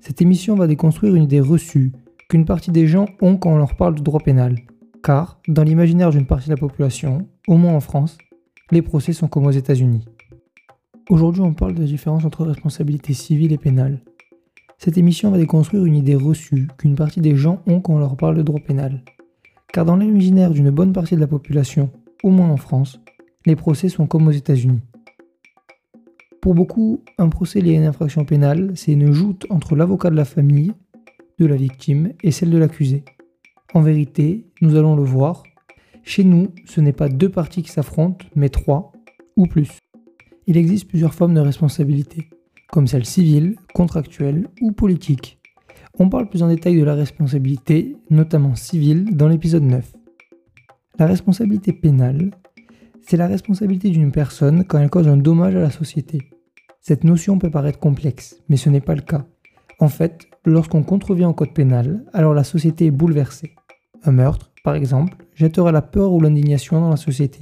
Cette émission va déconstruire une idée reçue qu'une partie des gens ont quand on leur parle de droit pénal. Car, dans l'imaginaire d'une partie de la population, au moins en France, les procès sont comme aux États-Unis. Aujourd'hui on parle de la différence entre responsabilité civile et pénale. Cette émission va déconstruire une idée reçue qu'une partie des gens ont quand on leur parle de droit pénal. Car dans l'imaginaire d'une bonne partie de la population, au moins en France, les procès sont comme aux États-Unis. Pour beaucoup, un procès lié à une infraction pénale, c'est une joute entre l'avocat de la famille, de la victime, et celle de l'accusé. En vérité, nous allons le voir, chez nous, ce n'est pas deux parties qui s'affrontent, mais trois ou plus. Il existe plusieurs formes de responsabilité comme celle civile, contractuelle ou politique. On parle plus en détail de la responsabilité, notamment civile, dans l'épisode 9. La responsabilité pénale, c'est la responsabilité d'une personne quand elle cause un dommage à la société. Cette notion peut paraître complexe, mais ce n'est pas le cas. En fait, lorsqu'on contrevient au code pénal, alors la société est bouleversée. Un meurtre, par exemple, jettera la peur ou l'indignation dans la société.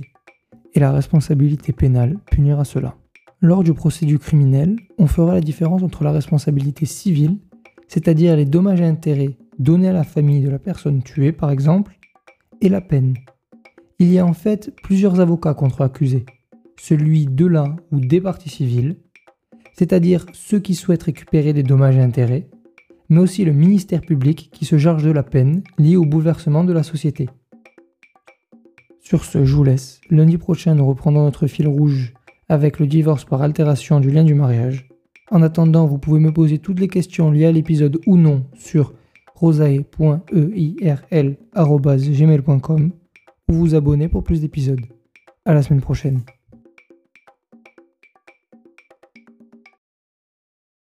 Et la responsabilité pénale punira cela. Lors du procès du criminel, on fera la différence entre la responsabilité civile, c'est-à-dire les dommages et intérêts donnés à la famille de la personne tuée par exemple, et la peine. Il y a en fait plusieurs avocats contre accusés, celui de la ou des parties civiles, c'est-à-dire ceux qui souhaitent récupérer des dommages et intérêts, mais aussi le ministère public qui se charge de la peine liée au bouleversement de la société. Sur ce, je vous laisse. Lundi prochain, nous reprendrons notre fil rouge avec le divorce par altération du lien du mariage. En attendant, vous pouvez me poser toutes les questions liées à l'épisode ou non sur rosae.eirl.gmail.com ou vous abonner pour plus d'épisodes. À la semaine prochaine.